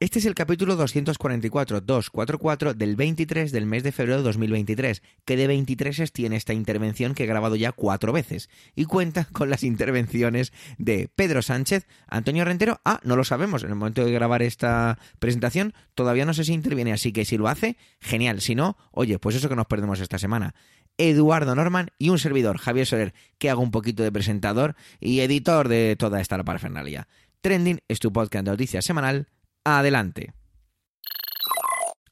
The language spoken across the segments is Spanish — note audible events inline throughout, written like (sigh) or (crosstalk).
Este es el capítulo 244, 244 del 23 del mes de febrero de 2023, que de 23 tiene esta intervención que he grabado ya cuatro veces, y cuenta (laughs) con las intervenciones de Pedro Sánchez, Antonio Rentero, ah, no lo sabemos, en el momento de grabar esta presentación todavía no sé si interviene, así que si lo hace, genial, si no, oye, pues eso que nos perdemos esta semana. Eduardo Norman y un servidor, Javier Soler, que hago un poquito de presentador y editor de toda esta parafernalia. Trending es tu podcast de noticias semanal Adelante.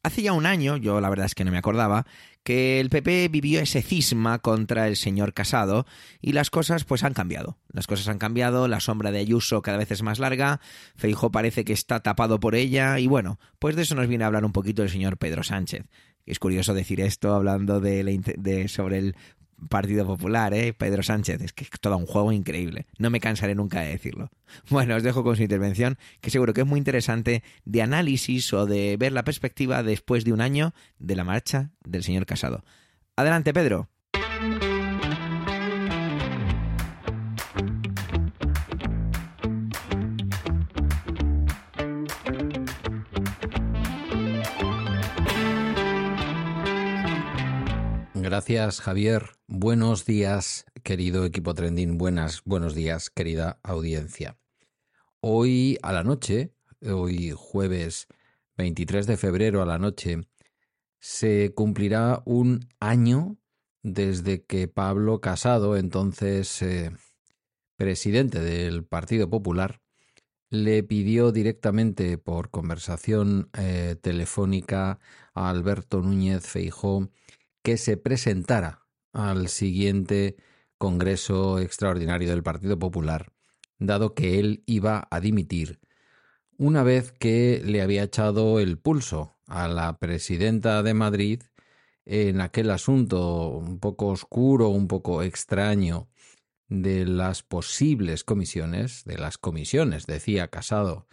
Hace ya un año, yo la verdad es que no me acordaba, que el PP vivió ese cisma contra el señor Casado y las cosas pues han cambiado. Las cosas han cambiado, la sombra de Ayuso cada vez es más larga, Feijo parece que está tapado por ella y bueno, pues de eso nos viene a hablar un poquito el señor Pedro Sánchez. Es curioso decir esto hablando de, sobre el Partido Popular, ¿eh? Pedro Sánchez, es que es todo un juego increíble. No me cansaré nunca de decirlo. (laughs) Bueno, os dejo con su intervención, que seguro que es muy interesante de análisis o de ver la perspectiva después de un año de la marcha del señor Casado. Adelante, Pedro. Gracias, Javier. Buenos días, querido equipo Trending. Buenas, buenos días, querida audiencia. Hoy a la noche, hoy jueves 23 de febrero a la noche, se cumplirá un año desde que Pablo Casado, entonces eh, presidente del Partido Popular, le pidió directamente por conversación eh, telefónica a Alberto Núñez Feijó que se presentara al siguiente Congreso Extraordinario del Partido Popular, dado que él iba a dimitir una vez que le había echado el pulso a la presidenta de Madrid en aquel asunto un poco oscuro, un poco extraño de las posibles comisiones, de las comisiones, decía Casado,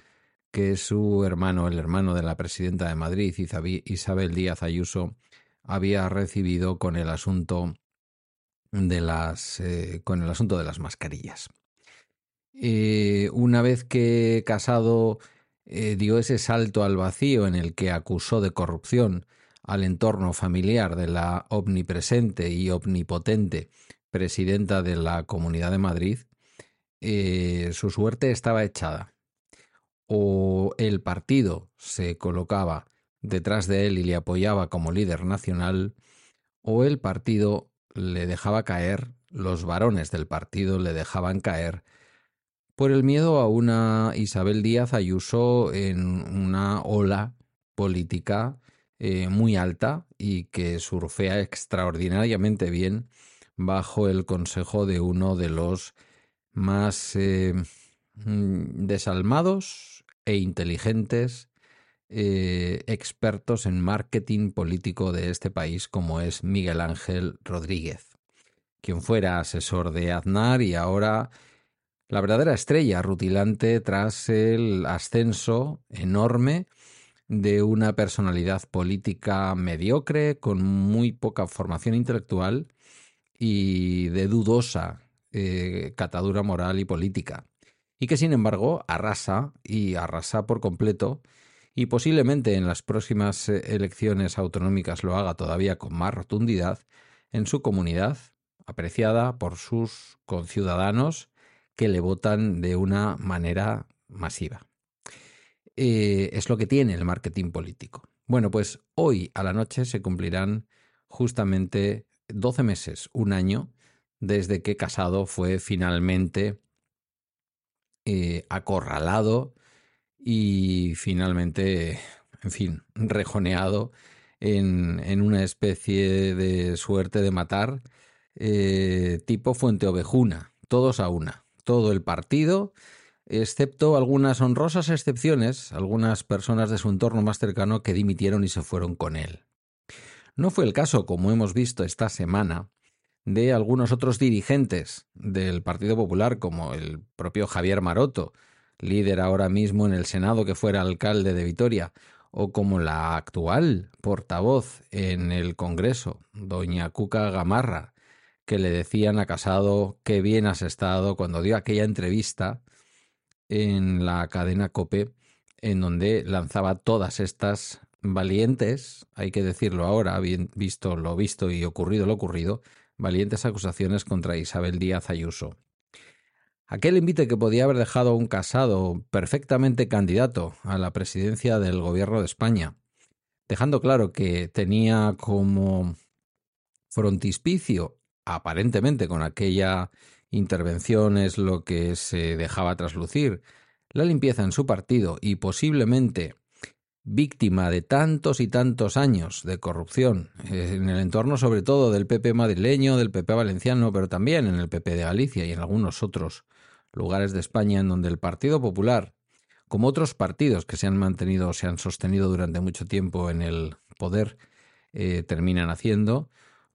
que su hermano, el hermano de la presidenta de Madrid, Isabel Díaz Ayuso, había recibido con el asunto de las eh, con el asunto de las mascarillas. Eh, una vez que Casado eh, dio ese salto al vacío en el que acusó de corrupción al entorno familiar de la omnipresente y omnipotente presidenta de la Comunidad de Madrid, su suerte estaba echada. O el partido se colocaba detrás de él y le apoyaba como líder nacional, o el partido le dejaba caer, los varones del partido le dejaban caer, por el miedo a una Isabel Díaz Ayuso en una ola política eh, muy alta y que surfea extraordinariamente bien bajo el consejo de uno de los más eh, mm, desalmados e inteligentes eh, expertos en marketing político de este país, como es Miguel Ángel Rodríguez, quien fuera asesor de Aznar y ahora la verdadera estrella rutilante tras el ascenso enorme de una personalidad política mediocre, con muy poca formación intelectual y de dudosa eh, catadura moral y política, y que sin embargo arrasa y arrasa por completo y posiblemente en las próximas eh, elecciones autonómicas lo haga todavía con más rotundidad en su comunidad, apreciada por sus conciudadanos que le votan de una manera masiva. Eh, es lo que tiene el marketing político. Bueno, pues hoy a la noche se cumplirán justamente 12 meses, un año, desde que Casado fue finalmente eh, acorralado y finalmente, en fin, rejoneado en, en una especie de suerte de matar eh, tipo Fuente Ovejuna, todos a una, todo el partido, excepto algunas honrosas excepciones, algunas personas de su entorno más cercano que dimitieron y se fueron con él. No fue el caso, como hemos visto esta semana, de algunos otros dirigentes del Partido Popular, como el propio Javier Maroto, líder ahora mismo en el Senado que fuera alcalde de Vitoria, o como la actual portavoz en el Congreso, doña Cuca Gamarra, que le decían a Casado qué bien has estado cuando dio aquella entrevista en la cadena Cope, en donde lanzaba todas estas valientes, hay que decirlo ahora, bien visto lo visto y ocurrido lo ocurrido, valientes acusaciones contra Isabel Díaz Ayuso. Aquel invite que podía haber dejado a un casado perfectamente candidato a la presidencia del gobierno de España, dejando claro que tenía como frontispicio, aparentemente con aquella intervención es lo que se dejaba traslucir, la limpieza en su partido y posiblemente víctima de tantos y tantos años de corrupción en el entorno sobre todo del PP madrileño, del PP valenciano, pero también en el PP de Galicia y en algunos otros lugares de España en donde el Partido Popular, como otros partidos que se han mantenido o se han sostenido durante mucho tiempo en el poder, eh, terminan haciendo,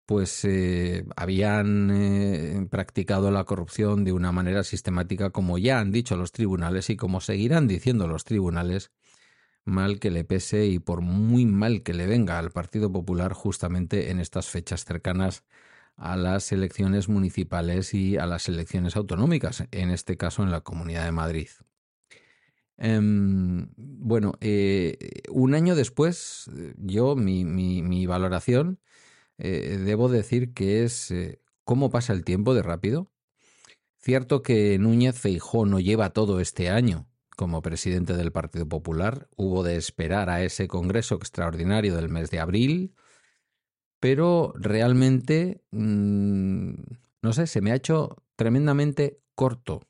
pues eh, habían practicado la corrupción de una manera sistemática, como ya han dicho los tribunales y como seguirán diciendo los tribunales, mal que le pese y por muy mal que le venga al Partido Popular justamente en estas fechas cercanas a las elecciones municipales y a las elecciones autonómicas, en este caso en la Comunidad de Madrid. Em, bueno, eh, un año después, yo, mi, valoración, eh, debo decir que es eh, cómo pasa el tiempo de rápido. Cierto que Núñez Feijó no lleva todo este año como presidente del Partido Popular. Hubo de esperar a ese Congreso extraordinario del mes de abril, pero realmente, mm, no sé, se me ha hecho tremendamente corto.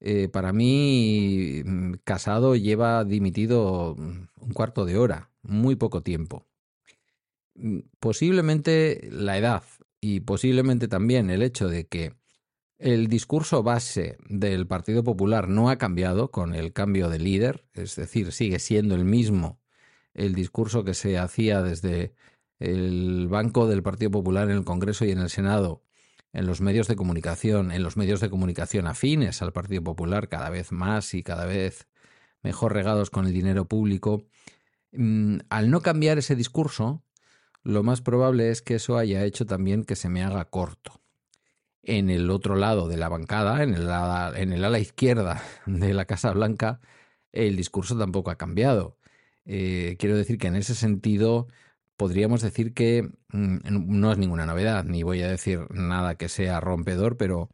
Eh, para mí, mm, Casado lleva dimitido mm, un cuarto de hora, muy poco tiempo. Posiblemente la edad y posiblemente también el hecho de que el discurso base del Partido Popular no ha cambiado con el cambio de líder, es decir, sigue siendo el mismo el discurso que se hacía desde el banco del Partido Popular en el Congreso y en el Senado, en los medios de comunicación, en los medios de comunicación afines al Partido Popular, cada vez más y cada vez mejor regados con el dinero público. Mm, al no cambiar ese discurso, lo más probable es que eso haya hecho también que se me haga corto en el otro lado de la bancada, en el, ala, en el ala izquierda de la Casa Blanca, el discurso tampoco ha cambiado. Eh, quiero decir que en ese sentido podríamos decir que mm, no es ninguna novedad, ni voy a decir nada que sea rompedor, pero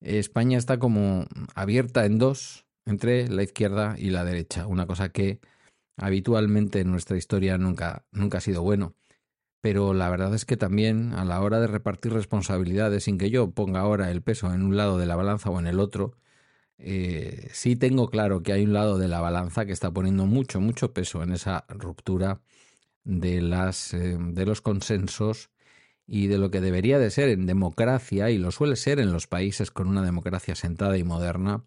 España está como abierta en dos entre la izquierda y la derecha, una cosa que habitualmente en nuestra historia nunca, nunca ha sido bueno. Pero la verdad es que también a la hora de repartir responsabilidades sin que yo ponga ahora el peso en un lado de la balanza o en el otro, eh, sí tengo claro que hay un lado de la balanza que está poniendo mucho, mucho peso en esa ruptura de, las, eh, de los consensos y de lo que debería de ser en democracia, y lo suele ser en los países con una democracia sentada y moderna,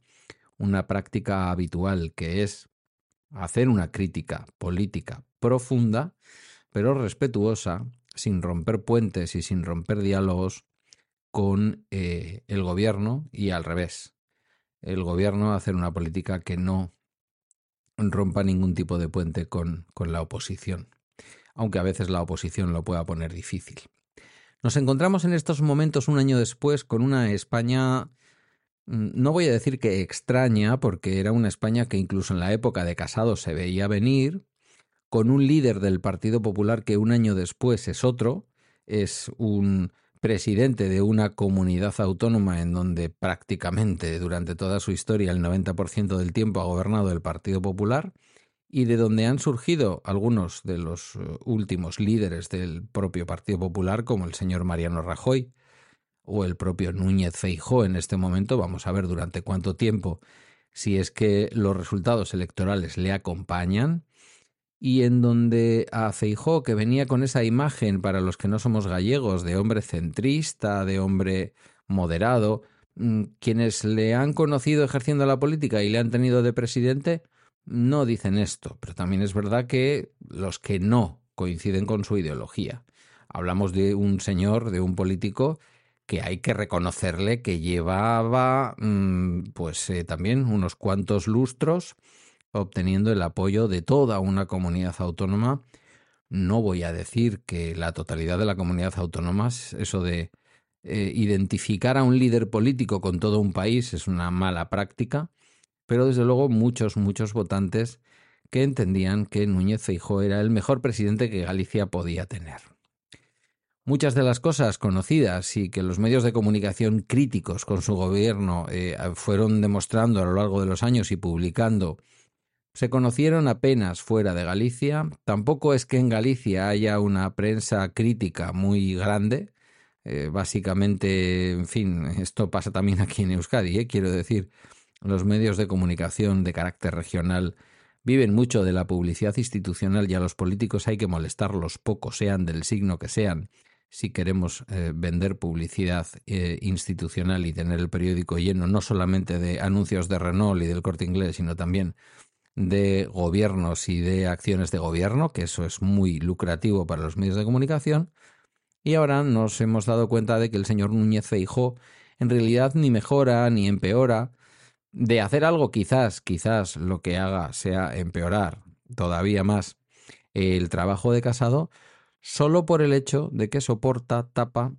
una práctica habitual que es hacer una crítica política profunda pero respetuosa, sin romper puentes y sin romper diálogos con eh, el gobierno y al revés. El gobierno hacer una política que no rompa ningún tipo de puente con, con la oposición, aunque a veces la oposición lo pueda poner difícil. Nos encontramos en estos momentos un año después con una España, mm, no voy a decir que extraña, porque era una España que incluso en la época de Casado se veía venir, con un líder del Partido Popular que un año después es otro, es un presidente de una comunidad autónoma en donde prácticamente durante toda su historia el 90% del tiempo ha gobernado el Partido Popular y de donde han surgido algunos de los eh, últimos líderes del propio Partido Popular como el señor Mariano Rajoy o el propio Núñez Feijó en este momento, vamos a ver durante cuánto tiempo si es que los resultados electorales le acompañan. Y en donde a Feijó, que venía con esa imagen para los que no somos gallegos de hombre centrista, de hombre moderado, mm, quienes le han conocido ejerciendo la política y le han tenido de presidente, no dicen esto, pero también es verdad que los que no coinciden con su ideología. Hablamos de un señor, de un político que hay que reconocerle que llevaba mm, pues eh, también unos cuantos lustros obteniendo el apoyo de toda una comunidad autónoma. No voy a decir que la totalidad de la comunidad autónoma, eso de eh, identificar a un líder político con todo un país es una mala práctica, pero desde luego muchos, muchos votantes que entendían que Núñez Feijóo era el mejor presidente que Galicia podía tener. Muchas de las cosas conocidas y que los medios de comunicación críticos con su gobierno eh, fueron demostrando a lo largo de los años y publicando se conocieron apenas fuera de Galicia. Tampoco es que en Galicia haya una prensa crítica muy grande. Eh, básicamente, en fin, esto pasa también aquí en Euskadi, ¿eh? quiero decir, los medios de comunicación de carácter regional viven mucho de la publicidad institucional y a los políticos hay que molestarlos poco, sean del signo que sean si queremos eh, vender publicidad eh, institucional y tener el periódico lleno no solamente de anuncios de Renault y del corte inglés, sino también de gobiernos y de acciones de gobierno, que eso es muy lucrativo para los medios de comunicación. Y ahora nos hemos dado cuenta de que el señor Núñez Feijó en realidad ni mejora ni empeora. De hacer algo quizás, quizás lo que haga sea empeorar todavía más el trabajo de Casado, solo por el hecho de que soporta, tapa,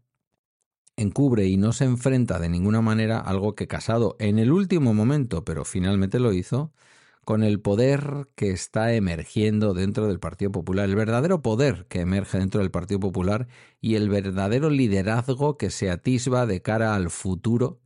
encubre y no se enfrenta de ninguna manera algo que Casado en el último momento, pero finalmente lo hizo, con el poder que está emergiendo dentro del Partido Popular, el verdadero poder que emerge dentro del Partido Popular y el verdadero liderazgo que se atisba de cara al futuro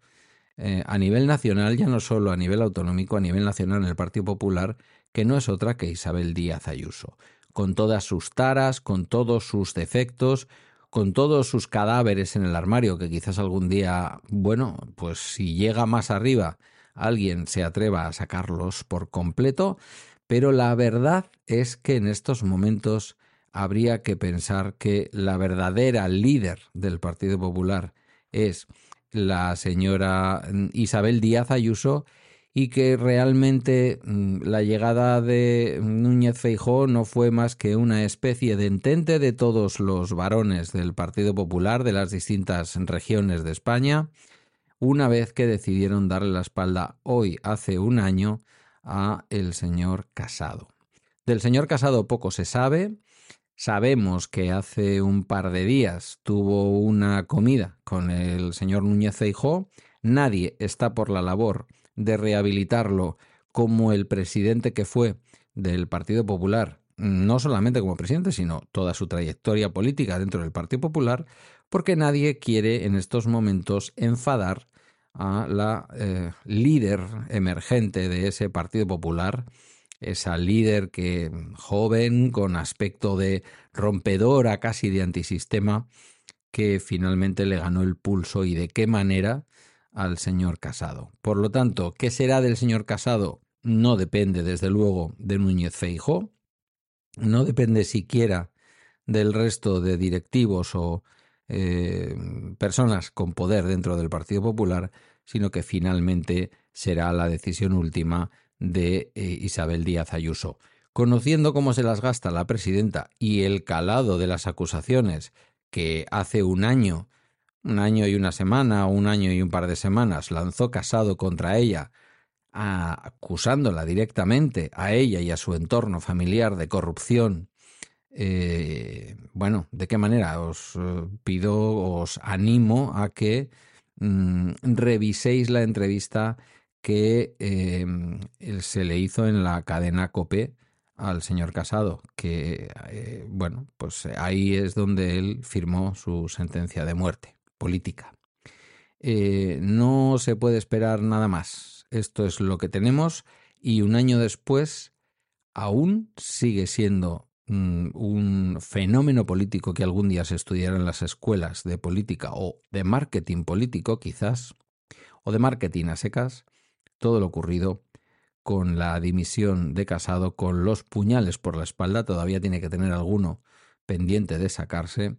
eh, a nivel nacional, ya no solo a nivel autonómico, a nivel nacional en el Partido Popular, que no es otra que Isabel Díaz Ayuso. Con todas sus taras, con todos sus defectos, con todos sus cadáveres en el armario, que quizás algún día, bueno, pues si llega más arriba, alguien se atreva a sacarlos por completo, pero la verdad es que en estos momentos habría que pensar que la verdadera líder del Partido Popular es la señora Isabel Díaz Ayuso y que realmente mm, la llegada de Núñez Feijó no fue más que una especie de entente de todos los varones del Partido Popular de las distintas regiones de España, una vez que decidieron darle la espalda hoy, hace un año, a el señor Casado. Del señor Casado poco se sabe. Sabemos que hace un par de días tuvo una comida con el señor Núñez Feijó. Nadie está por la labor de rehabilitarlo como el presidente que fue del Partido Popular, no solamente como presidente, sino toda su trayectoria política dentro del Partido Popular, porque nadie quiere en estos momentos enfadar a la eh, líder emergente de ese Partido Popular, esa líder que joven, con aspecto de rompedora, casi de antisistema, que finalmente le ganó el pulso y de qué manera al señor Casado. Por lo tanto, ¿qué será del señor Casado? No depende, desde luego, de Núñez Feijo, no depende siquiera del resto de directivos o eh, personas con poder dentro del Partido Popular, sino que finalmente será la decisión última de eh, Isabel Díaz Ayuso. Conociendo cómo se las gasta la presidenta y el calado de las acusaciones que hace un año un año y una semana, o un año y un par de semanas, lanzó Casado contra ella, acusándola directamente a ella y a su entorno familiar de corrupción. Eh, bueno, ¿de qué manera? Os eh, pido, os animo a que mm, reviséis la entrevista que eh, se le hizo en la cadena COPE al señor Casado, que, bueno, pues ahí es donde él firmó su sentencia de muerte política. Eh, no se puede esperar nada más. Esto es lo que tenemos y un año después aún sigue siendo mm, un fenómeno político que algún día se estudiará en las escuelas de política o de marketing político quizás, o de marketing a secas, todo lo ocurrido con la dimisión de Casado con los puñales por la espalda, todavía tiene que tener alguno pendiente de sacarse,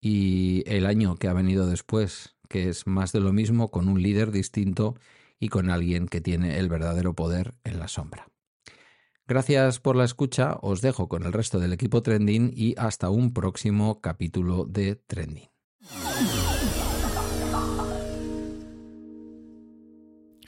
y el año que ha venido después, que es más de lo mismo con un líder distinto y con alguien que tiene el verdadero poder en la sombra. Gracias por la escucha, os dejo con el resto del equipo Trending y hasta un próximo capítulo de Trending.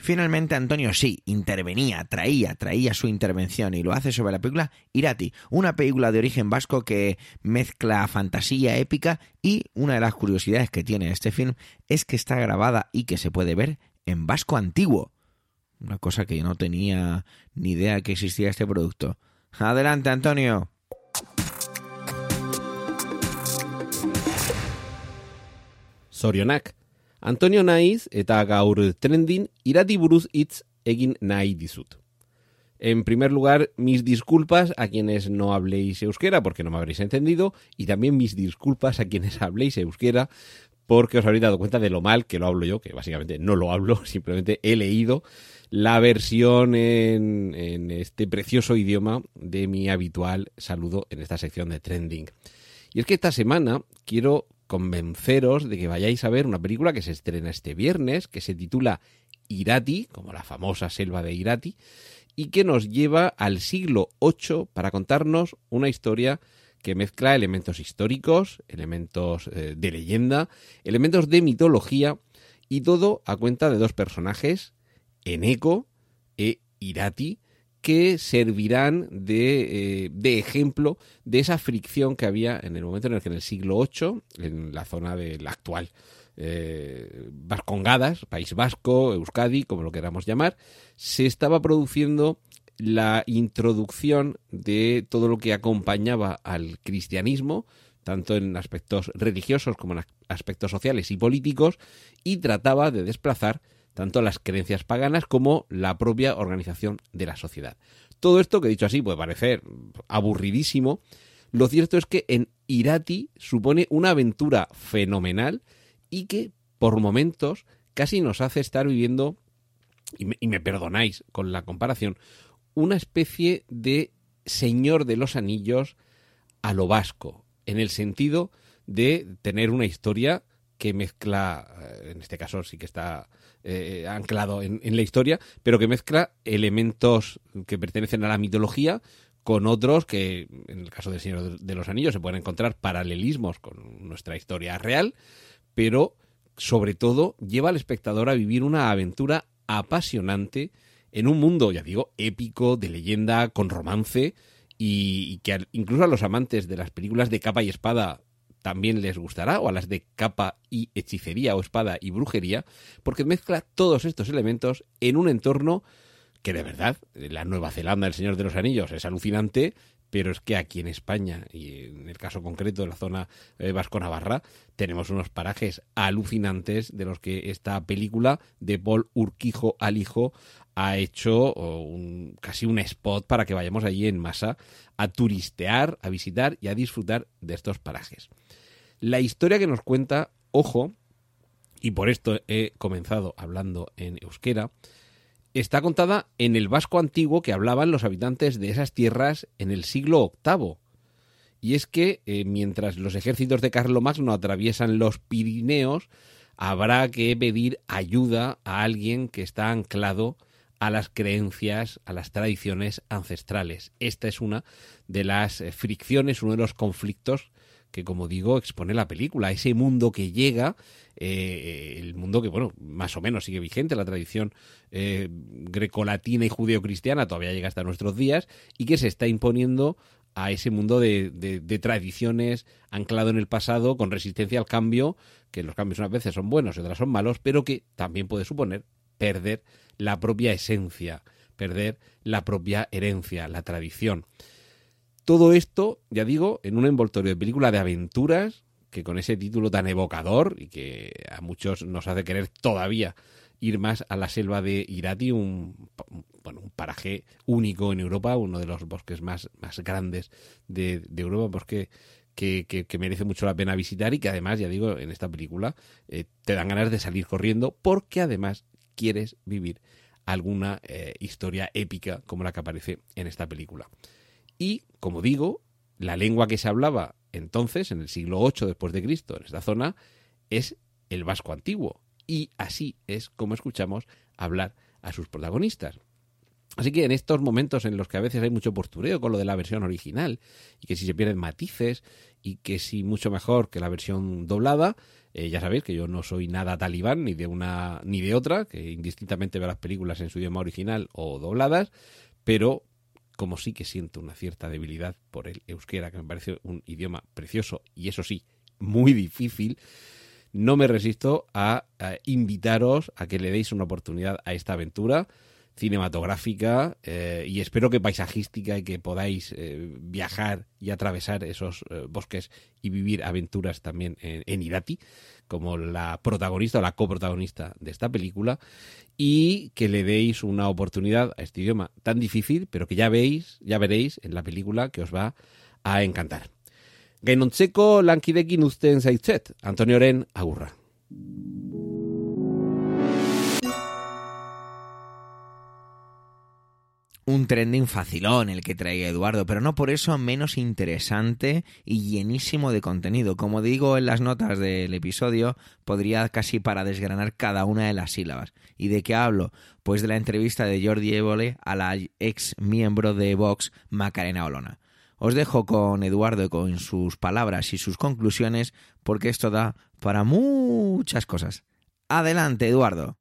Finalmente Antonio sí, intervenía, traía, traía su intervención y lo hace sobre la película Irati, una película de origen vasco que mezcla fantasía épica y una de las curiosidades que tiene este film es que está grabada y que se puede ver en vasco antiguo. Una cosa que yo no tenía ni idea que existía este producto. Adelante, Antonio. Sorionak. Antonio naiz eta gaur trendin irati buruz hitz egin nahi. En primer lugar, mis disculpas a quienes no habléis euskera porque no me habréis entendido y también mis disculpas a quienes habléis euskera porque os habréis dado cuenta de lo mal que lo hablo yo, que básicamente no lo hablo, (laughs) simplemente he leído la versión en, en este precioso idioma de mi habitual saludo en esta sección de trending. Y es que esta semana quiero convenceros de que vayáis a ver una película que se estrena este viernes, que se titula Irati, como la famosa selva de Irati, y que nos lleva al siglo VIII para contarnos una historia que mezcla elementos históricos, elementos eh, de leyenda, elementos de mitología, y todo a cuenta de dos personajes, Eneco e Irati, que servirán de, eh, de, ejemplo de esa fricción que había en el momento en el que en el siglo VIII, en la zona del actual eh, Vascongadas, País Vasco, Euskadi, como lo queramos llamar, se estaba produciendo la introducción de todo lo que acompañaba al cristianismo, tanto en aspectos religiosos como en aspectos sociales y políticos, y trataba de desplazar tanto las creencias paganas como la propia organización de la sociedad. Todo esto, que dicho así puede parecer aburridísimo, lo cierto es que en Irati supone una aventura fenomenal y que por momentos casi nos hace estar viviendo, y me, y me perdonáis con la comparación, una especie de Señor de los Anillos a lo vasco, en el sentido de tener una historia que mezcla, eh, en este caso sí que está eh, anclado en, la historia, pero que mezcla elementos que pertenecen a la mitología con otros que, en el caso del Señor de los Anillos, se pueden encontrar paralelismos con nuestra historia real, pero sobre todo lleva al espectador a vivir una aventura apasionante en un mundo, ya digo, épico, de leyenda, con romance, y que incluso a los amantes de las películas de capa y espada también les gustará, o a las de capa y hechicería o espada y brujería, porque mezcla todos estos elementos en un entorno que de verdad, la Nueva Zelanda del Señor de los Anillos es alucinante, pero es que aquí en España, y en el caso concreto de la zona eh, vasco-navarra, tenemos unos parajes alucinantes de los que esta película de Paul Urquijo al hijo ha hecho un, casi un spot para que vayamos allí en masa a turistear, a visitar y a disfrutar de estos parajes. La historia que nos cuenta, ojo, y por esto he comenzado hablando en euskera, está contada en el vasco antiguo que hablaban los habitantes de esas tierras en el siglo VIII. Y es que eh, mientras los ejércitos de Carlomagno atraviesan los Pirineos, habrá que pedir ayuda a alguien que está anclado a las creencias, a las tradiciones ancestrales. Esta es una de las eh, fricciones, uno de los conflictos que, como digo, expone la película, ese mundo que llega, eh, el mundo que, bueno, más o menos sigue vigente, la tradición eh, grecolatina y judeocristiana todavía llega hasta nuestros días, y que se está imponiendo a ese mundo de, de, de, tradiciones anclado en el pasado, con resistencia al cambio, que los cambios unas veces son buenos y otras son malos, pero que también puede suponer perder la propia esencia, perder la propia herencia, la tradición. Todo esto, ya digo, en un envoltorio de película de aventuras, que con ese título tan evocador y que a muchos nos hace querer todavía ir más a la selva de Irati, un, bueno, un paraje único en Europa, uno de los bosques más, más grandes de, de Europa, bosque que, que, que, merece mucho la pena visitar y que además, ya digo, en esta película eh, te dan ganas de salir corriendo porque además quieres vivir alguna eh, historia épica como la que aparece en esta película. Y, como digo, la lengua que se hablaba entonces, en el siglo VIII después de Cristo, en esta zona, es el vasco antiguo. Y así es como escuchamos hablar a sus protagonistas. Así que en estos momentos en los que a veces hay mucho postureo con lo de la versión original y que si se pierden matices y que si mucho mejor que la versión doblada, Eh, ya sabéis que yo no soy nada talibán ni de una ni de otra, que indistintamente veo las películas en su idioma original o dobladas, pero como sí que siento una cierta debilidad por el euskera, que me parece un idioma precioso y eso sí, muy difícil, no me resisto a, a invitaros a que le deis una oportunidad a esta aventura cinematográfica eh, y espero que paisajística y que podáis eh, viajar y atravesar esos eh, bosques y vivir aventuras también en, en, como la protagonista o la coprotagonista de esta película, y que le deis una oportunidad a este idioma tan difícil, pero que ya veis, ya veréis en la película que os va a encantar. Gainontzeko lankidekin uzten zaitzet, Antonio Oren, agurra. Un trending facilón el que trae Eduardo, pero no por eso menos interesante y llenísimo de contenido. Como digo en las notas del episodio, podría casi para desgranar cada una de las sílabas. ¿Y de qué hablo? Pues de la entrevista de Jordi Évole a la ex miembro de Vox, Macarena Olona. Os dejo con Eduardo con sus palabras y sus conclusiones, porque esto da para muchas cosas. Adelante, Eduardo.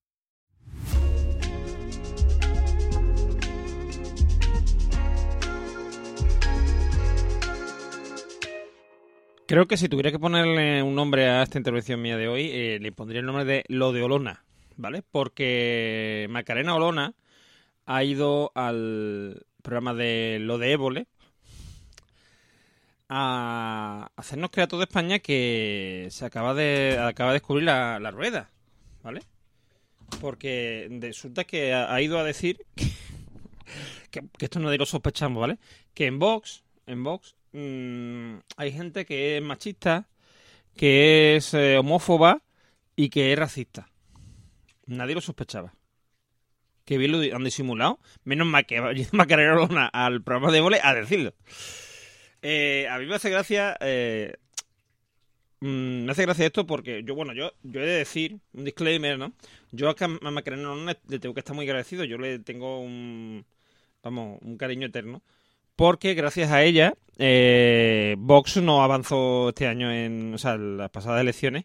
Creo que si tuviera que ponerle un nombre a esta intervención mía de hoy, eh, le pondría el nombre de Lo de Olona, ¿vale? Porque Macarena Olona ha ido al programa de Lo de Évole a hacernos creer a toda España que se acaba de, acaba de descubrir la, rueda, ¿vale? Porque resulta que ha, ido a decir (laughs) que, que, esto no lo sospechamos, ¿vale? Que en Vox, en Vox mmm, hay gente que es machista, que es eh, homófoba y que es racista. Nadie lo sospechaba. Que bien lo han disimulado. Menos mal que (laughs) al programa de vole a decirlo. Eh, a mí me hace gracia. Eh, mmm, me hace gracia esto porque yo, bueno, yo, yo he de decir, un disclaimer, ¿no? Yo a Macarena le tengo que estar muy agradecido. Yo le tengo un. Vamos, un cariño eterno porque gracias a ella eh, Vox no avanzó este año en, o sea, las pasadas elecciones,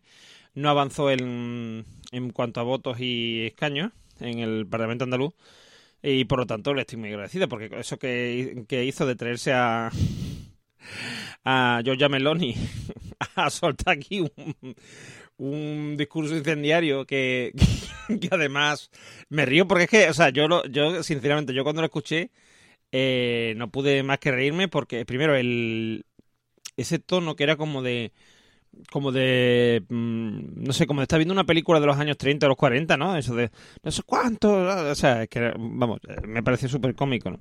no avanzó en, en cuanto a votos y escaños en el Parlamento andaluz y por lo tanto le estoy muy agradecido porque eso que, que hizo de traerse a a Giorgia Meloni (laughs) a soltar aquí un, discurso incendiario que, (laughs) que, además me río porque es que, o sea, yo lo, yo sinceramente yo cuando lo escuché eh, no pude más que reírme porque primero el ese tono que era como de como de mmm, no sé como de estar viendo una película de los años 30 o los 40 no eso de no sé cuánto o sea es que vamos me pareció súper cómico no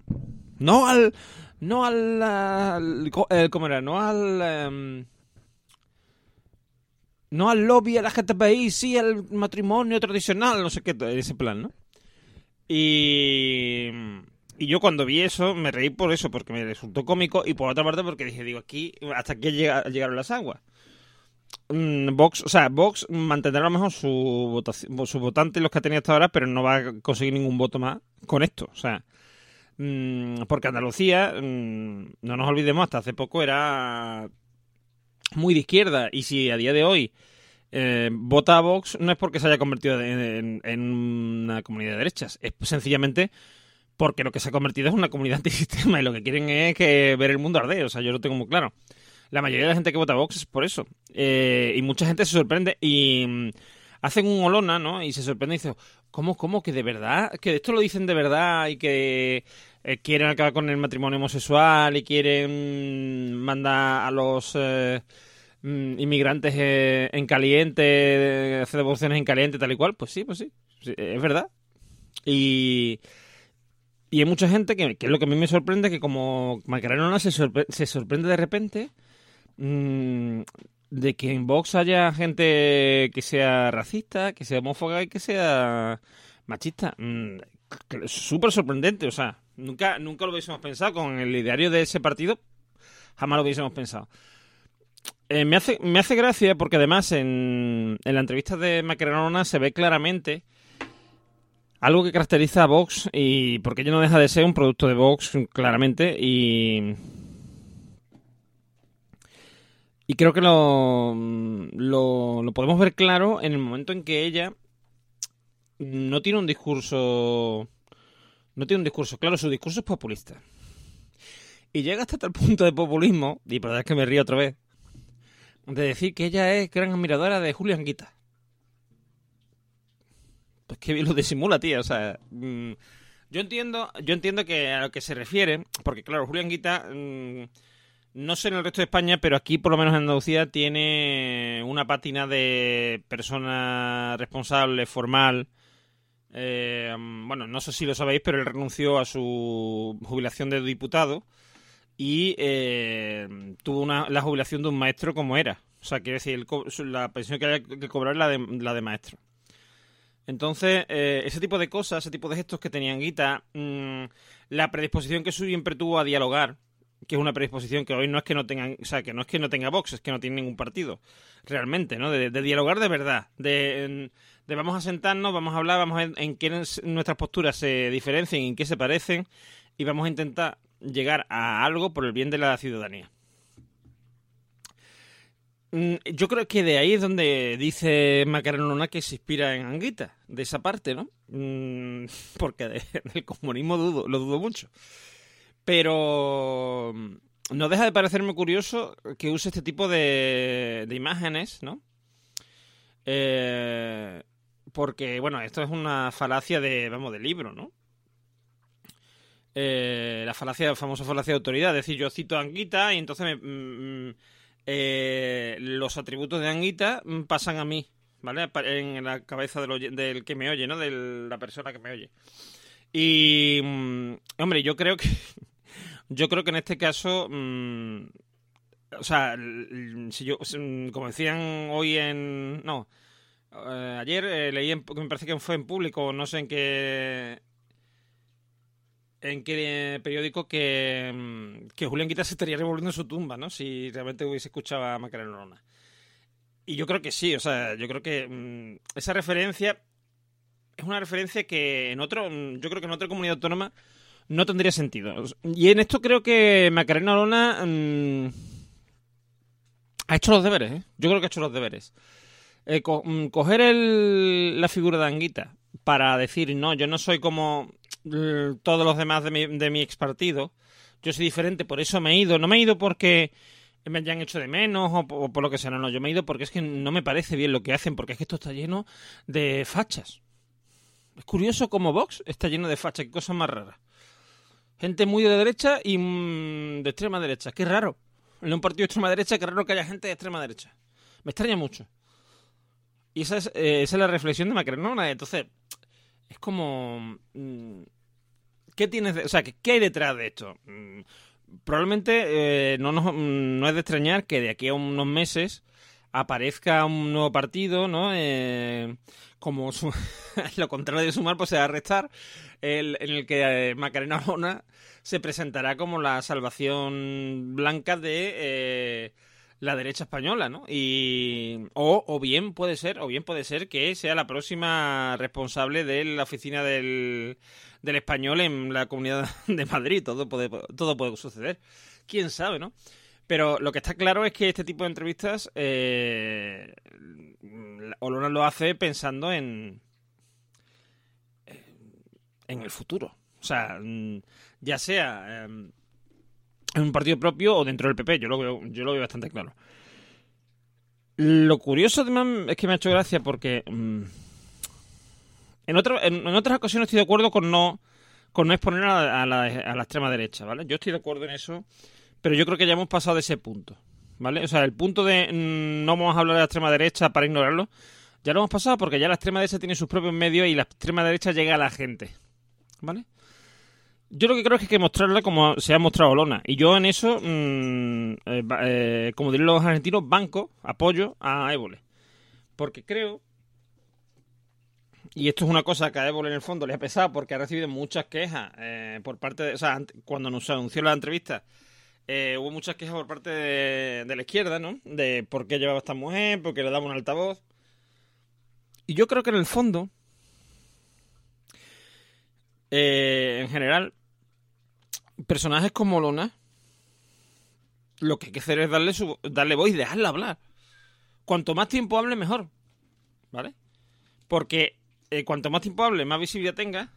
no al no al, al, al cómo era no al um, no al lobby a la GTPI sí al matrimonio tradicional no sé qué ese plan no y y yo cuando vi eso me reí por eso, porque me resultó cómico, y por otra parte porque dije, digo, aquí, hasta aquí llega, llegaron las aguas. Mm, Vox, o sea, Vox mantendrá a lo mejor su, votación, su votante, los que ha tenido hasta ahora, pero no va a conseguir ningún voto más con esto. O sea, mmm, porque Andalucía, mmm, no nos olvidemos, hasta hace poco era muy de izquierda, y si a día de hoy eh, vota a Vox, no es porque se haya convertido en una comunidad de derechas, es sencillamente porque lo que se ha convertido es una comunidad (laughs) antisistema y lo que quieren es que ver el mundo arder. O sea, yo lo tengo muy claro. La mayoría de la gente que vota Vox es por eso. Eh, y mucha gente se sorprende y mm, hacen un olona, ¿no? Y se sorprende y dice, ¿cómo, cómo? ¿Que de verdad? ¿Que esto lo dicen de verdad y que eh, quieren acabar con el matrimonio homosexual y quieren mandar a los... Eh, mm, inmigrantes eh, en caliente, hacer devoluciones en caliente, tal y cual, pues sí, pues sí es verdad. Y, y hay mucha gente que, que, es lo que a mí me sorprende, que como Macarena se, se sorprende de repente mmm, de que en Vox haya gente que sea racista, que sea homófoba y que sea machista. Mm, Súper sorprendente, o sea, nunca, nunca lo hubiésemos pensado con el ideario de ese partido, jamás lo hubiésemos pensado. Eh, me, hace, me hace gracia porque además en, en la entrevista de Macarena se ve claramente algo que caracteriza a Vox y porque ella no deja de ser un producto de Vox claramente y Y creo que lo, lo, podemos ver claro en el momento en que ella no tiene un discurso. No tiene un discurso claro, su discurso es populista. Y llega hasta tal punto de populismo, y por verdad es que me río otra vez, de decir que ella es gran admiradora de Julián Guita. Pues que bien lo disimula, tía. O sea, mm, yo entiendo, yo entiendo que a lo que se refiere, porque claro, Julián Guita, mm, no sé en el resto de España, pero aquí por lo menos en Andalucía tiene una pátina de persona responsable, formal. Eh, bueno, no sé si lo sabéis, pero él renunció a su jubilación de diputado y eh, tuvo una, la jubilación de un maestro como era. O sea, quiere decir, el la pensión que había que cobrar la de, la de maestro. Entonces, eh, ese tipo de cosas, ese tipo de gestos que tenían Guita, mm, la predisposición que siempre tuvo a dialogar, que es una predisposición que hoy no es que no tengan, o sea, que no es que no tenga Vox, es que no tiene ningún partido, realmente, ¿no? De, dialogar de verdad, de, de vamos a sentarnos, vamos a hablar, vamos a ver en qué nuestras posturas se diferencian, en qué se parecen, y vamos a intentar llegar a algo por el bien de la ciudadanía. Mm, Yo creo que de ahí es donde dice Macarena Luna que se inspira en Anguita, de esa parte, ¿no? Mm, (laughs) Porque de- del comunismo dudo, lo dudo mucho. Pero mm, no deja de parecerme curioso que use este tipo de, de imágenes, ¿no? Eh, porque, bueno, esto es una falacia de, vamos, de libro, ¿no? Eh, la falacia, la famosa falacia de autoridad. Es decir, yo cito a Anguita y entonces me, eh, los atributos de Anguita mm, pasan a mí, ¿vale? En la cabeza del, que me oye, ¿no? De la persona que me oye. Y, mm, hombre, yo creo que, (laughs) yo creo que en este caso, mm, o sea, si yo, como decían hoy en, no, eh, ayer eh, leí, en, me parece que fue en público, no sé en qué, en qué periódico que, mm, que Julián Guita se estaría revolviendo en su tumba, ¿no? Si realmente hubiese escuchado a Macarena Olona. Y yo creo que sí, o sea, yo creo que mm, esa referencia es una referencia que en otro, mm, yo creo que en otra comunidad autónoma no tendría sentido. Y en esto creo que Macarena Olona mm, ha hecho los deberes, ¿eh? Yo creo que ha hecho los deberes. Eh, co- coger el- la figura de Anguita para decir, no, yo no soy como todos los demás de mi, de mi ex partido, yo soy diferente, por eso me he ido. No me he ido porque me hayan hecho de menos o por, lo que sea, no, no, yo me he ido porque es que no me parece bien lo que hacen, porque es que esto está lleno de fachas. Es curioso cómo Vox está lleno de fachas, qué cosas más raras. Gente muy de derecha y mm, de extrema derecha, qué raro. En un partido de extrema derecha, qué raro que haya gente de extrema derecha. Me extraña mucho. Y esa es, eh, esa es la reflexión de Macrenona. Entonces, es como... mm, ¿Qué tienes o sea, ¿qué, hay detrás de esto? Mm, Probablemente eh, no, nos- mm, no es de extrañar que de aquí a unos meses aparezca un nuevo partido, ¿no? Eh, como su- (laughs) lo contrario de sumar, pues se va a restar, el- en el que eh, Macarena Olona se presentará como la salvación blanca de la derecha española, ¿no? Y o bien puede ser, o bien puede ser que sea la próxima responsable de la oficina del, del español en la comunidad (laughs) de Madrid. Todo puede, todo puede suceder. Quién sabe, ¿no? Pero lo que está claro es que este tipo de entrevistas eh, Olona lo hace pensando en en el futuro. O sea, mm, ya sea eh, en un partido propio o dentro del PP, yo lo veo, yo lo veo bastante claro. Lo curioso además es que me ha hecho gracia porque mm, en, otras ocasiones estoy de acuerdo con no exponer a, la, extrema derecha, ¿vale? Yo estoy de acuerdo en eso, pero yo creo que ya hemos pasado de ese punto, ¿vale? O sea, el punto de mm, no vamos a hablar de la extrema derecha para ignorarlo, ya lo hemos pasado porque ya la extrema derecha tiene sus propios medios y la extrema derecha llega a la gente, ¿vale? Yo lo que creo es que hay que mostrarla como se ha mostrado Olona. Y yo en eso, mm, eh, eh, como dirían los argentinos, banco, apoyo a Évole. Porque creo, y esto es una cosa que a Évole en el fondo le ha pesado porque ha recibido muchas quejas eh, por parte de... O sea, cuando nos anunció la entrevista, eh, hubo muchas quejas por parte de, de la izquierda, ¿no? De por qué llevaba esta mujer, por qué le daba un altavoz. Y yo creo que en el fondo, eh, en general, personajes como Lona lo que hay que hacer es darle, su, darle voz y dejarla hablar. Cuanto más tiempo hable, mejor. ¿Vale? Porque eh, cuanto más tiempo hable, más visibilidad tenga,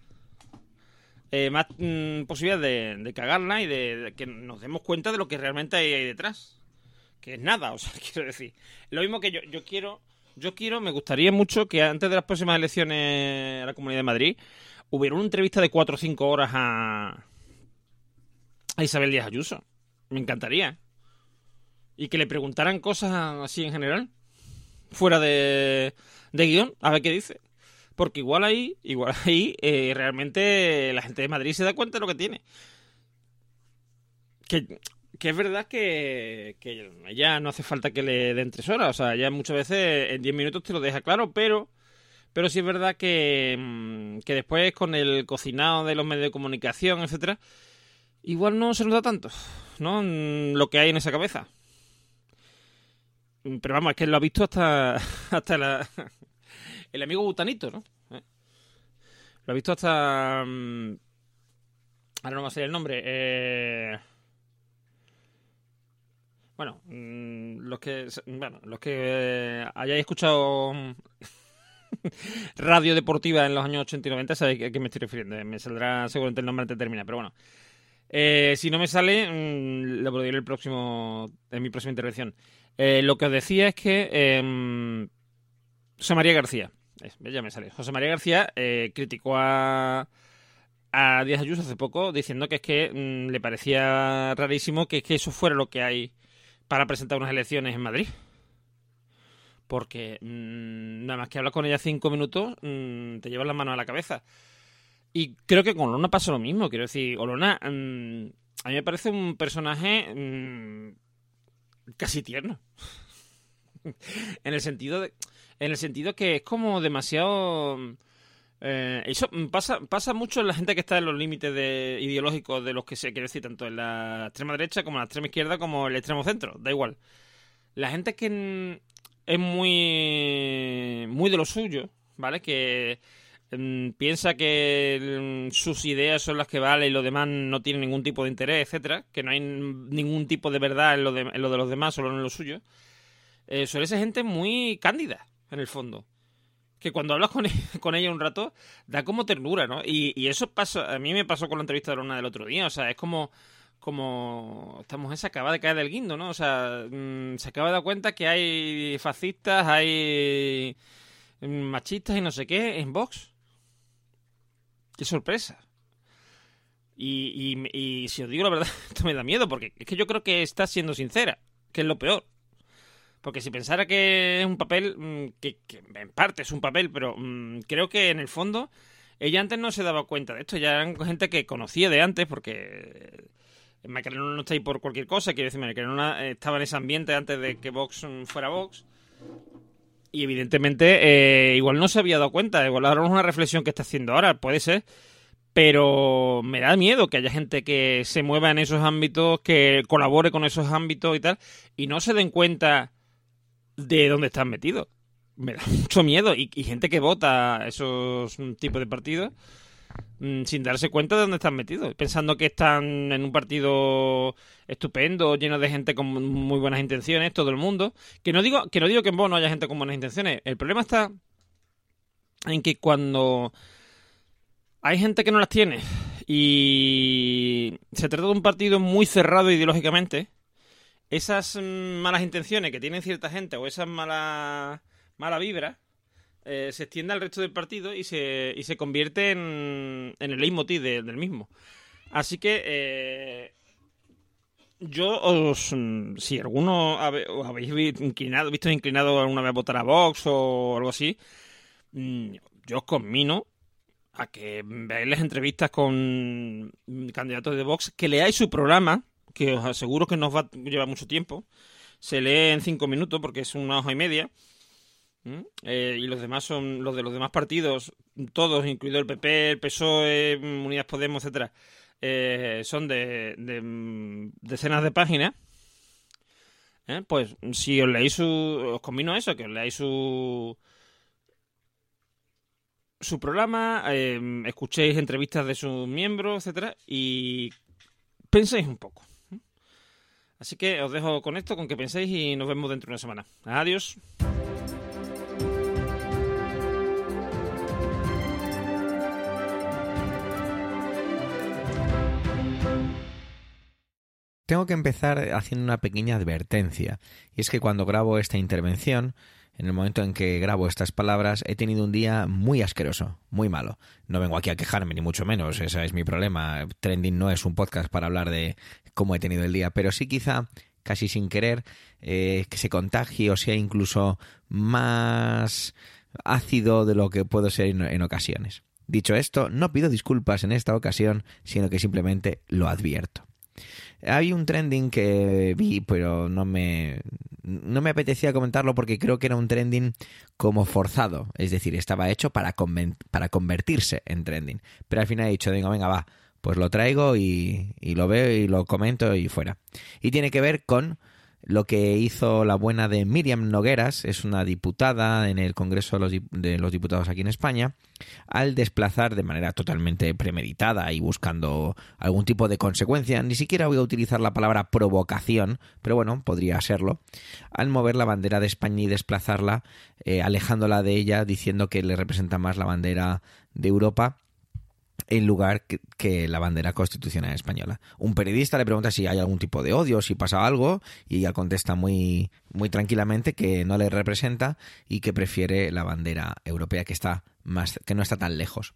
eh, más mm, posibilidad de, cagarla y de, de que nos demos cuenta de lo que realmente hay ahí detrás. Que es nada, (laughs) o sea, quiero decir. Lo mismo que yo, yo quiero, yo quiero, me gustaría mucho que antes de las próximas elecciones a la Comunidad de Madrid hubiera una entrevista de 4 o 5 horas a, a Isabel Díaz Ayuso. Me encantaría. Y que le preguntaran cosas así en general, fuera de, de guion, a ver qué dice. Porque igual ahí, igual (laughs) ahí, eh, realmente la gente de Madrid se da cuenta de lo que tiene. Que, que es verdad que, ya no hace falta que le den tres horas. O sea, ya muchas veces en diez minutos te lo deja claro, pero, pero sí es verdad que, mm, que después con el cocinado de los medios de comunicación, etcétera, igual no se nota tanto, ¿no? Mm, Lo que hay en esa cabeza. Mm, Pero vamos, es que lo ha visto hasta, (laughs) hasta la, el amigo Butanito, ¿no? ¿Eh? Lo ha visto hasta... mm, Ahora no a ser el nombre. Eh... Bueno, mm, los que bueno, los que eh, hayáis escuchado mm, (laughs) radio deportiva en los años 80 y 90 sabéis a qué me estoy refiriendo. Me saldrá seguramente el nombre antes de terminar, pero bueno. Eh, si no me sale, lo diré el próximo, en mi próxima intervención. Eh, lo que os decía es que eh, María García, ya me sale, José María García eh, criticó a, a Díaz Ayuso hace poco diciendo que es que mm, le parecía rarísimo que, que eso fuera lo que hay para presentar unas elecciones en Madrid. Porque mm, nada más que hablas con ella cinco minutos, mm, te llevas las manos a la cabeza. Y creo que con Olona pasa lo mismo. Quiero decir, Olona a mí me parece un personaje casi tierno. (laughs) en el sentido de, en el sentido que es como demasiado eh, eso pasa pasa mucho en la gente que está en los límites de, ideológicos de los que se quiere decir tanto en la extrema derecha como en la extrema izquierda como en el extremo centro da igual. La gente que mm, es muy muy de lo suyo vale que mm, piensa que mm, sus ideas son las que valen y lo demás no tiene ningún tipo de interés etcétera que no hay ningún tipo de verdad en lo de, lo de los demás solo en lo suyo eh, suele ser gente muy cándida en el fondo que cuando hablas con, e- (laughs) con ella un rato, da como ternura, ¿no? Y, y eso pasa, a mí me pasó con la entrevista de Lorna del otro día, o sea, es como, como esta mujer se acaba de caer del guindo, ¿no? O sea, mm, se acaba de dar cuenta que hay fascistas, hay mm, machistas y no sé qué en Vox. ¡Qué sorpresa! Y, y, y si os digo la verdad, (laughs) esto me da miedo, porque es que yo creo que está siendo sincera, que es lo peor. Porque si pensara que es un papel, mm, que, en parte es un papel, pero mm, creo que en el fondo ella antes no se daba cuenta de esto. Ya eran gente que conocía de antes, porque Macarena no está ahí por cualquier cosa. Quiero decir, Macarena estaba en ese ambiente antes de que Vox mm, fuera Vox. Y evidentemente, eh, igual no se había dado cuenta. Igual ahora es una reflexión que está haciendo ahora, puede ser. Pero me da miedo que haya gente que se mueva en esos ámbitos, que colabore con esos ámbitos y tal, y no se den cuenta de dónde están metidos. Me da (laughs) mucho miedo. Y, y gente que vota esos tipos de partidos mm, sin darse cuenta de dónde están metidos. Pensando que están en un partido estupendo, lleno de gente con muy buenas intenciones, todo el mundo. Que no digo que, no, digo que en Vox no haya gente con buenas intenciones. El problema está en que cuando hay gente que no las tiene y se trata de un partido muy cerrado ideológicamente, esas malas intenciones que tienen cierta gente o esas malas mala vibras eh, se extiende al resto del partido y se, y se convierte en, en el leitmotiv de- del mismo. Así que eh, yo os, si alguno os habéis inclinado, visto inclinado alguna vez a votar a Vox o algo así, mm, yo os conmino a que veáis las entrevistas con candidatos de Vox, que leáis su programa, que os aseguro que nos va a llevar mucho tiempo. Se lee en cinco minutos porque es una hoja y media. Eh, y los demás son los de los demás partidos, todos, incluido el PP, el PSOE, Unidas Podemos, etcétera, eh, son de, mm, decenas de páginas. ¿Eh? Pues si os leéis su. Os convino eso, que os leáis su. su programa, escuchéis entrevistas de sus miembros, etcétera, y penséis un poco. Así que os dejo con esto, con que penséis y nos vemos dentro de una semana. Adiós. Tengo que empezar haciendo una pequeña advertencia, y es que cuando grabo esta intervención, en el momento en que grabo estas palabras, he tenido un día muy asqueroso, muy malo. No vengo aquí a quejarme, ni mucho menos, ese es mi problema. Trending no es un podcast para hablar de cómo he tenido el día, pero sí quizá, casi sin querer, eh, que se contagie o sea incluso más ácido de lo que puedo ser en, en ocasiones. Dicho esto, no pido disculpas en esta ocasión, sino que simplemente lo advierto. Hay un trending que vi, pero no me, no me apetecía comentarlo porque creo que era un trending como forzado. Es decir, estaba hecho para, para convertirse en trending. Pero al final he dicho, digo, venga, va, pues lo traigo y, y lo veo y lo comento y fuera. Y tiene que ver con lo que hizo la buena de Miriam Nogueras, es una diputada en el Congreso de los, Diputados aquí en España, al desplazar de manera totalmente premeditada y buscando algún tipo de consecuencia, ni siquiera voy a utilizar la palabra provocación, pero bueno, podría serlo, al mover la bandera de España y desplazarla, eh, alejándola de ella, diciendo que le representa más la bandera de Europa en lugar que, la bandera constitucional española. Un periodista le pregunta si hay algún tipo de odio, si pasa algo, y ella contesta muy, muy tranquilamente que no le representa y que prefiere la bandera europea que está más, que no está tan lejos.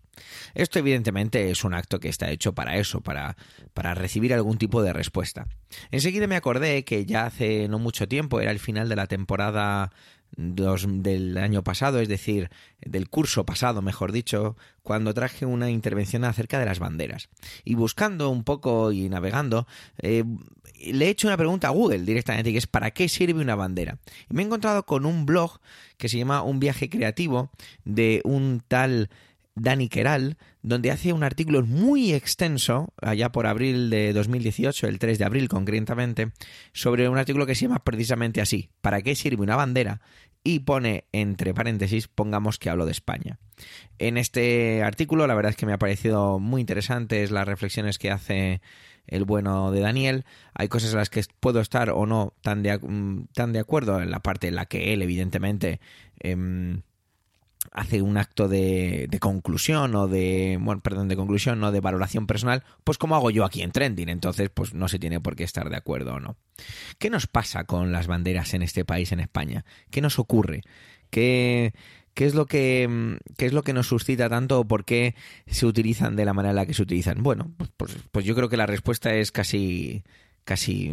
Esto evidentemente es un acto que está hecho para eso, para, para recibir algún tipo de respuesta. Enseguida me acordé que ya hace no mucho tiempo, era el final de la temporada del año pasado, es decir, del curso pasado, mejor dicho, cuando traje una intervención acerca de las banderas. Y buscando un poco y navegando, eh, le he hecho una pregunta a Google directamente, que es ¿para qué sirve una bandera? Y me he encontrado con un blog que se llama Un viaje creativo de un tal Dani Keral, donde hace un artículo muy extenso, allá por abril de 2018, el 3 de abril concretamente, sobre un artículo que se llama precisamente así, ¿para qué sirve una bandera? Y pone entre paréntesis, pongamos que hablo de España. En este artículo, la verdad es que me ha parecido muy interesantes las reflexiones que hace el bueno de Daniel. Hay cosas en las que puedo estar o no tan de, mm, tan de acuerdo en la parte en la que él, evidentemente, em, hace un acto de, de, conclusión o de, bueno, perdón, de conclusión, no de valoración personal, pues como hago yo aquí en Trending, entonces pues no se tiene por qué estar de acuerdo o no. ¿Qué nos pasa con las banderas en este país, en España? ¿Qué nos ocurre? ¿Qué, qué es lo que qué es lo que nos suscita tanto o por qué se utilizan de la manera en la que se utilizan? Bueno, pues, pues, pues yo creo que la respuesta es casi casi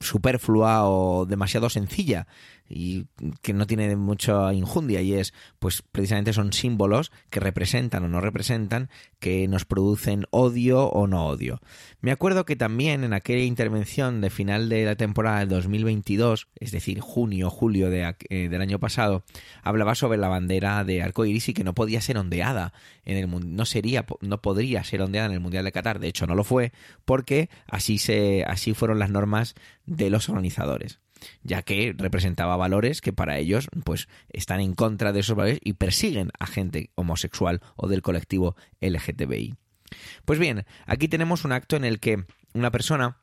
superflua o demasiado sencilla y que no tiene mucha injundia y es pues precisamente son símbolos que representan o no representan que nos producen odio o no odio. Me acuerdo que también en aquella intervención de final de la temporada del 2022, es decir, junio, julio de, eh, del año pasado, hablaba sobre la bandera de arcoiris y que no podía ser ondeada en el no sería no podría ser ondeada en el Mundial de Qatar, de hecho no lo fue porque así se así fueron las normas de los organizadores ya que representaba valores que para ellos pues están en contra de esos valores y persiguen a gente homosexual o del colectivo LGTBI. Pues bien, aquí tenemos un acto en el que una persona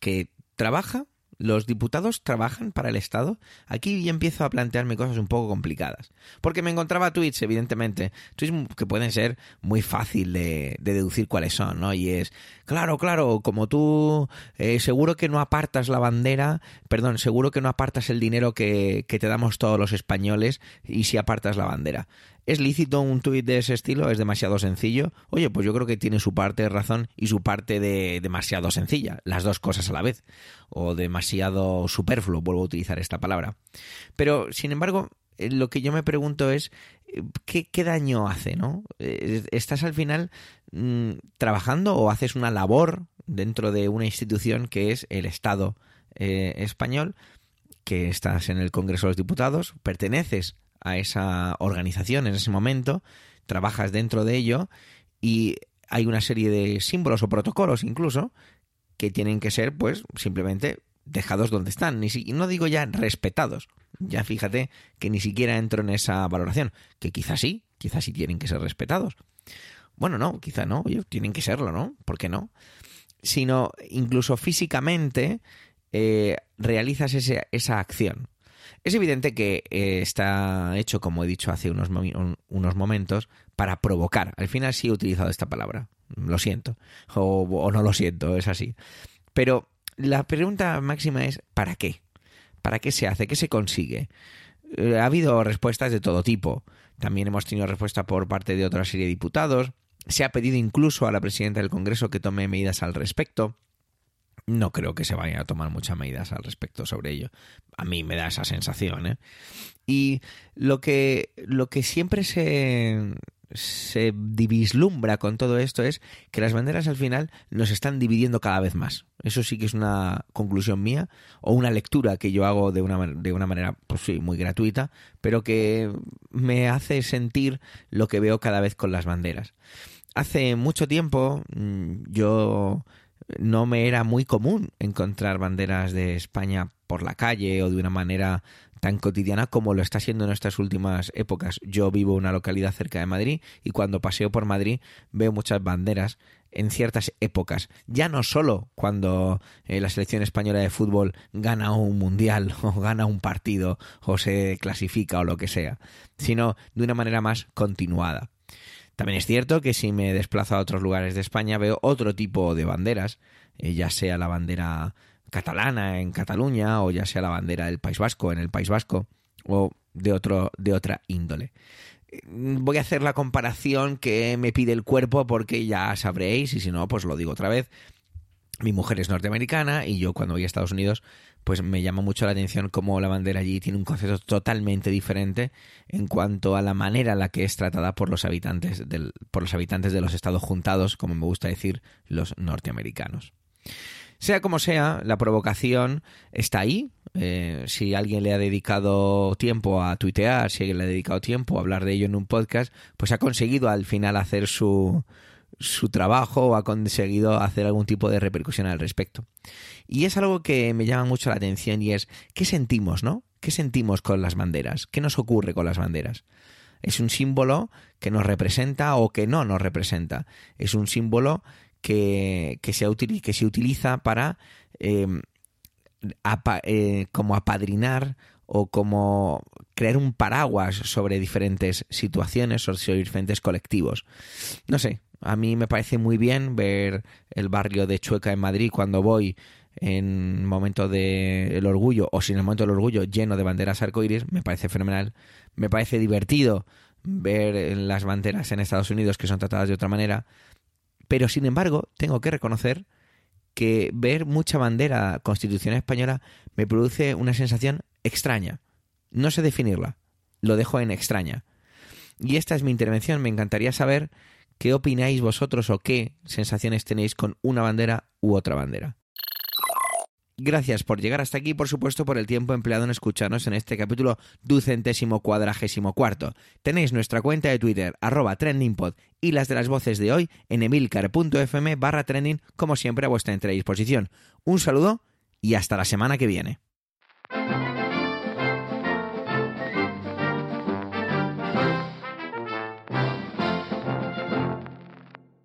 que trabaja ¿Los diputados trabajan para el Estado? Aquí ya empiezo a plantearme cosas un poco complicadas. Porque me encontraba tweets, evidentemente, tweets que pueden ser muy fácil de, deducir cuáles son, ¿no? Y es, claro, claro, como tú eh, seguro que no apartas la bandera, perdón, seguro que no apartas el dinero que, que te damos todos los españoles y si apartas la bandera. ¿Es lícito un tuit de ese estilo? ¿Es demasiado sencillo? Oye, pues yo creo que tiene su parte de razón y su parte de demasiado sencilla, las dos cosas a la vez, o demasiado superfluo, vuelvo a utilizar esta palabra. Pero, sin embargo, eh, lo que yo me pregunto es, eh, ¿qué, daño hace? ¿no? Eh, ¿Estás al final mm, trabajando o haces una labor dentro de una institución que es el Estado español, que estás en el Congreso de los Diputados, perteneces a esa organización en ese momento, trabajas dentro de ello y hay una serie de símbolos o protocolos incluso que tienen que ser pues simplemente dejados donde están, ni y no digo ya respetados, ya fíjate que ni siquiera entro en esa valoración, que quizás sí, quizás sí tienen que ser respetados. Bueno, no, quizá no, tienen que serlo, ¿no? ¿Por qué no? Sino incluso físicamente eh, realizas ese- esa acción. Es evidente que eh, está hecho, como he dicho hace unos, momentos, para provocar. Al final sí he utilizado esta palabra. Lo siento. O, o no lo siento, es así. Pero la pregunta máxima es, ¿para qué? ¿Para qué se hace? ¿Qué se consigue? Eh, ha habido respuestas de todo tipo. También hemos tenido respuesta por parte de otra serie de diputados. Se ha pedido incluso a la presidenta del Congreso que tome medidas al respecto. No creo que se vayan a tomar muchas medidas al respecto sobre ello. A mí me da esa sensación, ¿eh? Y lo que, lo que siempre se, se vislumbra con todo esto es que las banderas al final nos están dividiendo cada vez más. Eso sí que es una conclusión mía o una lectura que yo hago de una, de una manera, pues sí, muy gratuita, pero que me hace sentir lo que veo cada vez con las banderas. Hace mucho tiempo mm, yo no me era muy común encontrar banderas de España por la calle o de una manera tan cotidiana como lo está siendo en estas últimas épocas. Yo vivo en una localidad cerca de Madrid y cuando paseo por Madrid veo muchas banderas en ciertas épocas. Ya no solo cuando eh, la selección española de fútbol gana un mundial (laughs) o gana un partido o se clasifica o lo que sea, sino de una manera más continuada. También es cierto que si me desplazo a otros lugares de España veo otro tipo de banderas, eh, ya sea la bandera catalana en Cataluña o ya sea la bandera del País Vasco en el País Vasco o de otro de otra índole. Eh, Voy a hacer la comparación que me pide el cuerpo porque ya sabréis y si no pues lo digo otra vez. Mi mujer es norteamericana y yo cuando voy a Estados Unidos pues me llama mucho la atención cómo la bandera allí tiene un concepto totalmente diferente en cuanto a la manera en la que es tratada por los habitantes del, por los habitantes de los estados juntados, como me gusta decir, los norteamericanos. Sea como sea, la provocación está ahí. Eh, si alguien le ha dedicado tiempo a tuitear, si alguien le ha dedicado tiempo a hablar de ello en un podcast, pues ha conseguido al final hacer su, su trabajo ha conseguido hacer algún tipo de repercusión al respecto. Y es algo que me llama mucho la atención y es qué sentimos, ¿no? ¿Qué sentimos con las banderas? ¿Qué nos ocurre con las banderas? Es un símbolo que nos representa o que no nos representa. Es un símbolo que, que, se, utiliza para apa- eh, como apadrinar o como crear un paraguas sobre diferentes situaciones o sobre diferentes colectivos. No sé, a mí me parece muy bien ver el barrio de Chueca en Madrid cuando voy en momento del orgullo o sin el momento del orgullo lleno de banderas arcoíris, me parece fenomenal. Me parece divertido ver las banderas en Estados Unidos que son tratadas de otra manera. Pero sin embargo, tengo que reconocer que ver mucha bandera constitucional española me produce una sensación extraña. No sé definirla. Lo dejo en extraña. Y esta es mi intervención. Me encantaría saber qué opináis vosotros o qué sensaciones tenéis con una bandera u otra bandera. Gracias por llegar hasta aquí, por supuesto, por el tiempo empleado en escucharnos en este capítulo ducentésimo cuadragésimo cuarto. Tenéis nuestra cuenta de Twitter, arroba trendingpod, y las de las voces de hoy en emilcar.fm barra trending, como siempre a vuestra entera disposición. Un saludo y hasta la semana que viene.